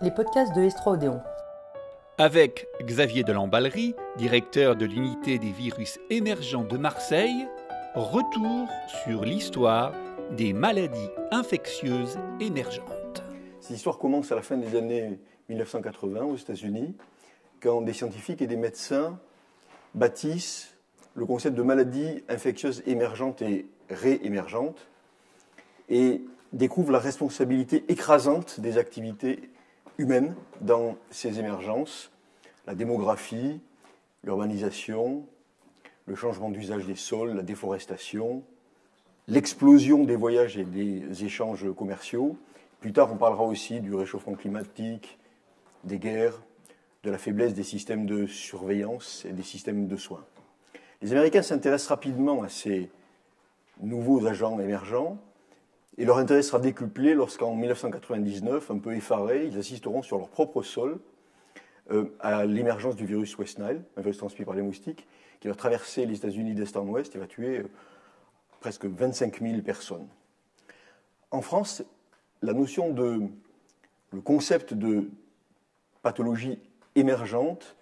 les podcasts de Estra Odéon. Avec Xavier Delamballerie, directeur de l'unité des virus émergents de Marseille, retour sur l'histoire des maladies infectieuses émergentes. Cette histoire commence à la fin des années 1980 aux États-Unis, quand des scientifiques et des médecins bâtissent le concept de maladies infectieuses émergentes et réémergentes et découvrent la responsabilité écrasante des activités humaines dans ces émergences, la démographie, l'urbanisation, le changement d'usage des sols, la déforestation, l'explosion des voyages et des échanges commerciaux. Plus tard, on parlera aussi du réchauffement climatique, des guerres, de la faiblesse des systèmes de surveillance et des systèmes de soins. Les Américains s'intéressent rapidement à ces nouveaux agents émergents et leur intérêt sera décuplé lorsqu'en 1999, un peu effarés, ils assisteront sur leur propre sol euh, à l'émergence du virus West Nile, un virus transmis par les moustiques, qui va traverser les États-Unis d'est en ouest et va tuer euh, presque 25 000 personnes. En France, la notion de, le concept de pathologie émergente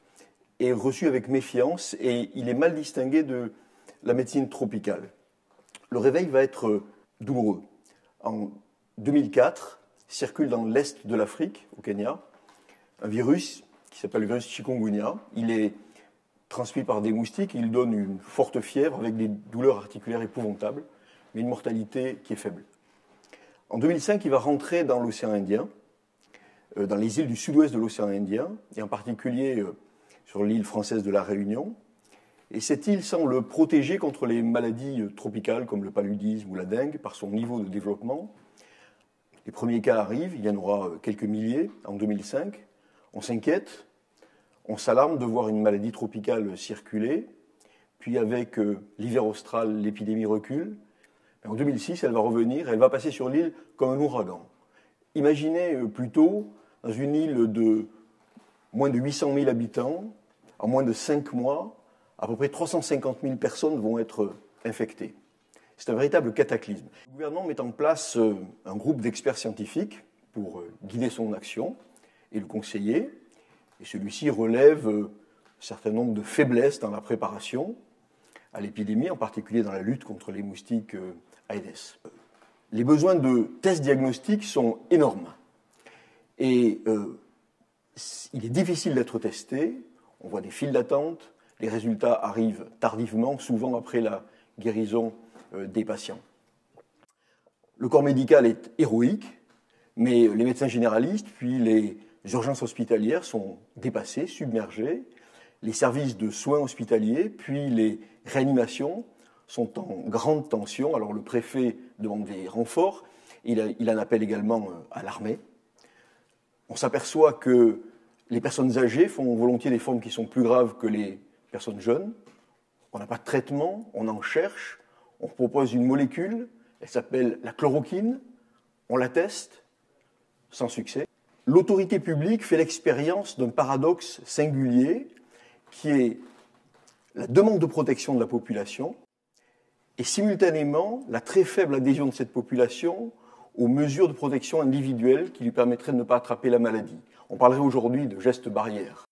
est reçu avec méfiance et il est mal distingué de la médecine tropicale. Le réveil va être douloureux. En 2004, circule dans l'est de l'Afrique, au Kenya, un virus qui s'appelle le virus chikungunya. Il est transmis par des moustiques, il donne une forte fièvre avec des douleurs articulaires épouvantables, mais une mortalité qui est faible. En 2005, il va rentrer dans l'océan Indien, euh, dans les îles du sud-ouest de l'océan Indien, et en particulier euh, sur l'île française de la Réunion. Et cette île semble protégée contre les maladies euh, tropicales comme le paludisme ou la dengue par son niveau de développement. Les premiers cas arrivent, il y en aura quelques milliers en 2005. On s'inquiète, on s'alarme de voir une maladie tropicale circuler, puis avec l'hiver austral, l'épidémie recule. En 2006, elle va revenir, elle va passer sur l'île comme un ouragan. Imaginez plutôt dans une île de moins de 800 000 habitants, en moins de 5 mois, à peu près 350 000 personnes vont être infectées. C'est un véritable cataclysme. Le gouvernement met en place euh, un groupe d'experts scientifiques pour euh, guider son action et le conseiller. Et celui-ci relève euh, un certain nombre de faiblesses dans la préparation à l'épidémie, en particulier dans la lutte contre les moustiques Aedes. Les besoins de tests diagnostiques sont énormes. Et il est difficile d'être testé, on voit des files d'attente, les résultats arrivent tardivement, souvent après la guérison euh, des patients. Le corps médical est héroïque, mais les médecins généralistes, puis les urgences hospitalières sont dépassés, submergés. Les services de soins hospitaliers, puis les réanimations sont en grande tension. Alors le préfet demande des renforts, il, il en appelle également euh, à l'armée on s'aperçoit que les personnes âgées font volontiers des formes qui sont plus graves que les personnes jeunes. On n'a pas de traitement, on en cherche, on propose une molécule, elle s'appelle la chloroquine, on la teste, sans succès. L'autorité publique fait l'expérience d'un paradoxe singulier qui est la demande de protection de la population et simultanément la très faible adhésion de cette population aux mesures de protection individuelles qui lui permettraient de ne pas attraper la maladie. On parlerait aujourd'hui de gestes barrières.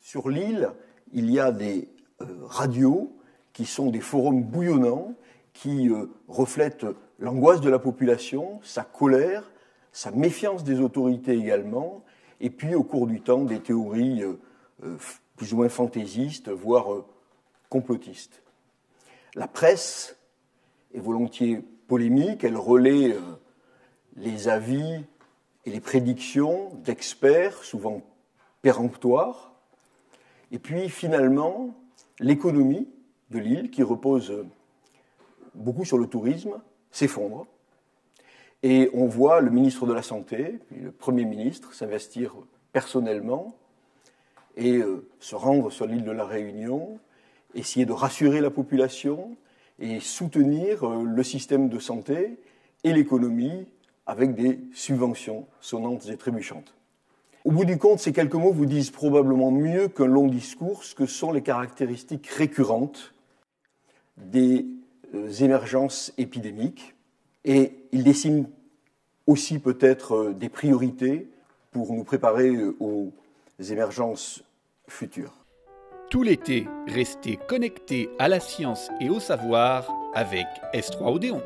Sur l'île, il y a des euh, radios qui sont des forums bouillonnants qui euh, reflètent l'angoisse de la population, sa colère, sa méfiance des autorités également, et puis au cours du temps des théories euh, plus ou moins fantaisistes, voire complotistes. La presse est volontiers polémique, elle relaie les avis et les prédictions d'experts, souvent péremptoires, et puis finalement l'économie de l'île, qui repose beaucoup sur le tourisme, s'effondre. Et on voit le ministre de la Santé, puis le Premier ministre, s'investir personnellement et euh, se rendre sur l'île de la Réunion, essayer de rassurer la population et soutenir euh, le système de santé et l'économie avec des subventions sonnantes et trébuchantes. Au bout du compte, ces quelques mots vous disent probablement mieux qu'un long discours ce que sont les caractéristiques récurrentes des euh, émergences épidémiques et ils dessinent aussi peut-être euh, des priorités pour nous préparer aux émergences futures. Tout l'été, restez connectés à la science et au savoir avec S3 Odéon.